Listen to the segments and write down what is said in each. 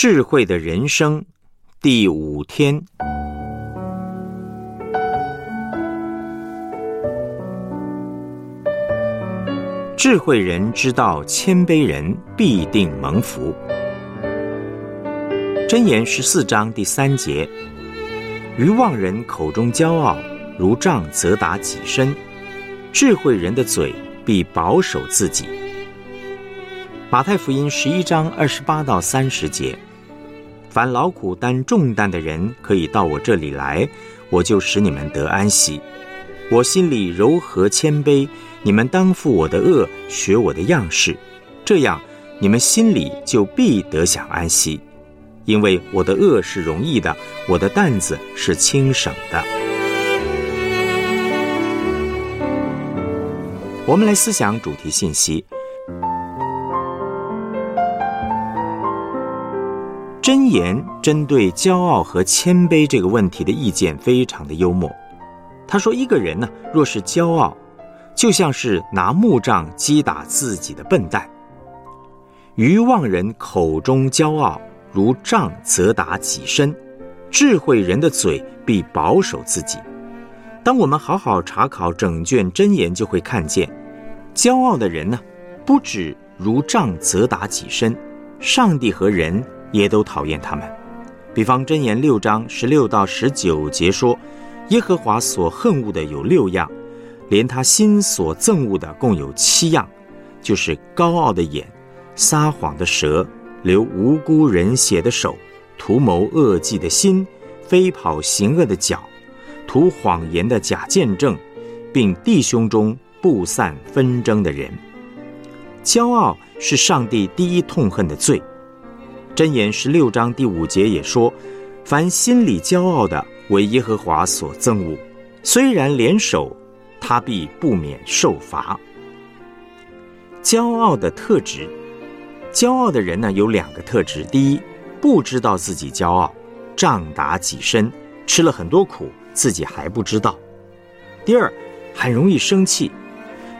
智慧的人生第五天，智慧人知道谦卑人必定蒙福。箴言十四章第三节：愚妄人口中骄傲，如杖责打己身；智慧人的嘴必保守自己。马太福音十一章二十八到三十节：凡劳苦担重担的人，可以到我这里来，我就使你们得安息。我心里柔和谦卑，你们当负我的恶，学我的样式，这样你们心里就必得享安息。因为我的恶是容易的，我的担子是轻省的。我们来思想主题信息。箴言针对骄傲和谦卑这个问题的意见非常的幽默。他说：“一个人呢，若是骄傲，就像是拿木杖击打自己的笨蛋。愚妄人口中骄傲，如杖责打己身；智慧人的嘴必保守自己。”当我们好好查考整卷箴言，就会看见，骄傲的人呢，不止如杖责打己身，上帝和人。也都讨厌他们。比方箴言六章十六到十九节说：“耶和华所恨恶的有六样，连他心所憎恶的共有七样，就是高傲的眼、撒谎的舌、流无辜人血的手、图谋恶计的心、飞跑行恶的脚、图谎言的假见证，并弟兄中不散纷争的人。骄傲是上帝第一痛恨的罪。”箴言十六章第五节也说：“凡心里骄傲的，为耶和华所憎恶；虽然联手，他必不免受罚。”骄傲的特质，骄傲的人呢有两个特质：第一，不知道自己骄傲，仗打己身，吃了很多苦，自己还不知道；第二，很容易生气。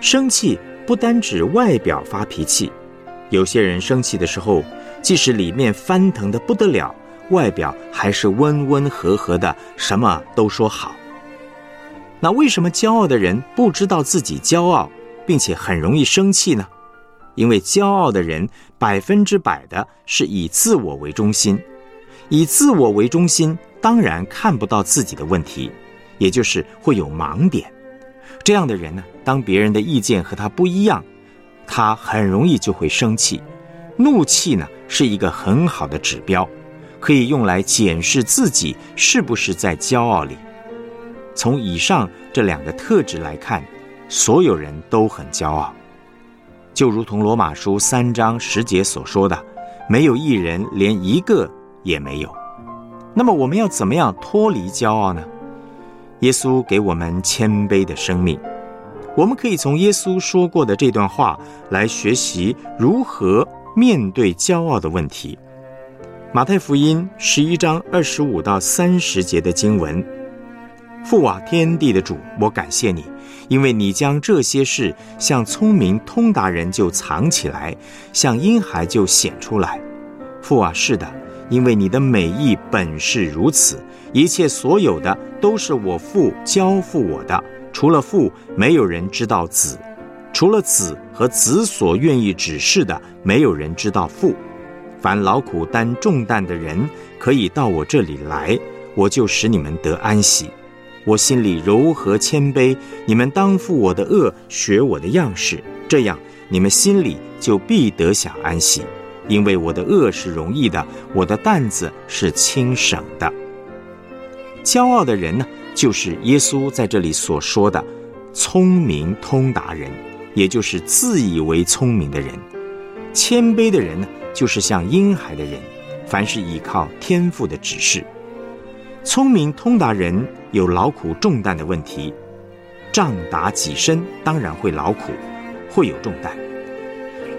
生气不单指外表发脾气，有些人生气的时候。即使里面翻腾的不得了，外表还是温温和和的，什么都说好。那为什么骄傲的人不知道自己骄傲，并且很容易生气呢？因为骄傲的人百分之百的是以自我为中心，以自我为中心，当然看不到自己的问题，也就是会有盲点。这样的人呢，当别人的意见和他不一样，他很容易就会生气。怒气呢？是一个很好的指标，可以用来检视自己是不是在骄傲里。从以上这两个特质来看，所有人都很骄傲，就如同罗马书三章十节所说的：“没有一人，连一个也没有。”那么我们要怎么样脱离骄傲呢？耶稣给我们谦卑的生命，我们可以从耶稣说过的这段话来学习如何。面对骄傲的问题，《马太福音》十一章二十五到三十节的经文：“父啊，天地的主，我感谢你，因为你将这些事向聪明通达人就藏起来，向婴孩就显出来。父啊，是的，因为你的美意本是如此，一切所有的都是我父交付我的，除了父，没有人知道子。”除了子和子所愿意指示的，没有人知道父。凡劳苦担重担的人，可以到我这里来，我就使你们得安息。我心里柔和谦卑，你们当负我的恶，学我的样式，这样你们心里就必得享安息。因为我的恶是容易的，我的担子是轻省的。骄傲的人呢，就是耶稣在这里所说的聪明通达人。也就是自以为聪明的人，谦卑的人呢，就是像婴孩的人，凡是依靠天赋的指示。聪明通达人有劳苦重担的问题，仗打己身当然会劳苦，会有重担。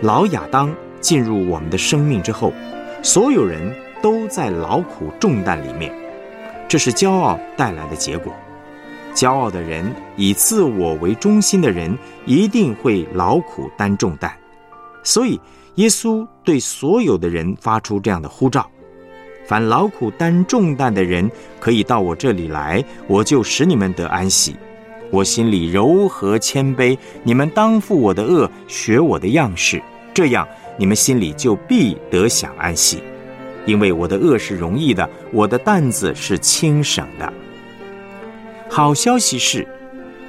老亚当进入我们的生命之后，所有人都在劳苦重担里面，这是骄傲带来的结果。骄傲的人，以自我为中心的人，一定会劳苦担重担。所以，耶稣对所有的人发出这样的呼召：凡劳苦担重担的人，可以到我这里来，我就使你们得安息。我心里柔和谦卑，你们当负我的恶，学我的样式，这样你们心里就必得享安息。因为我的恶是容易的，我的担子是轻省的。好消息是，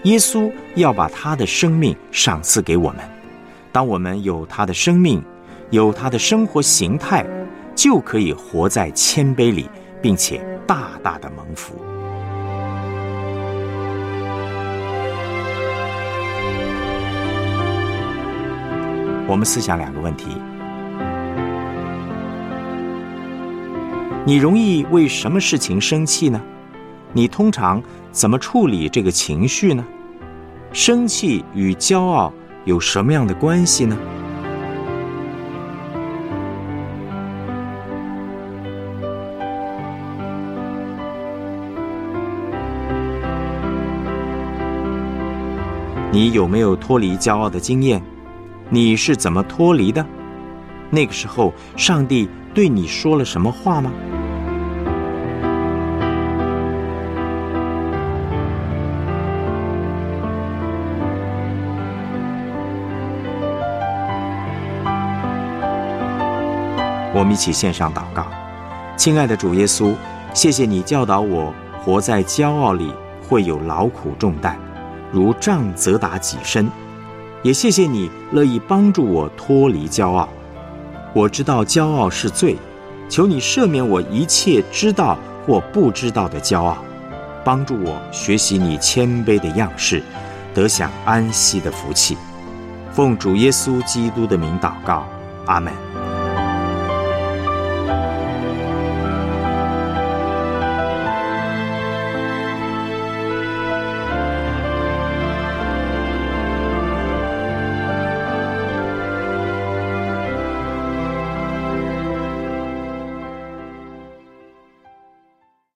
耶稣要把他的生命赏赐给我们。当我们有他的生命，有他的生活形态，就可以活在谦卑里，并且大大的蒙福。我们思想两个问题：你容易为什么事情生气呢？你通常怎么处理这个情绪呢？生气与骄傲有什么样的关系呢？你有没有脱离骄傲的经验？你是怎么脱离的？那个时候，上帝对你说了什么话吗？我们一起献上祷告，亲爱的主耶稣，谢谢你教导我活在骄傲里会有劳苦重担，如杖责打己身。也谢谢你乐意帮助我脱离骄傲。我知道骄傲是罪，求你赦免我一切知道或不知道的骄傲，帮助我学习你谦卑的样式，得享安息的福气。奉主耶稣基督的名祷告，阿门。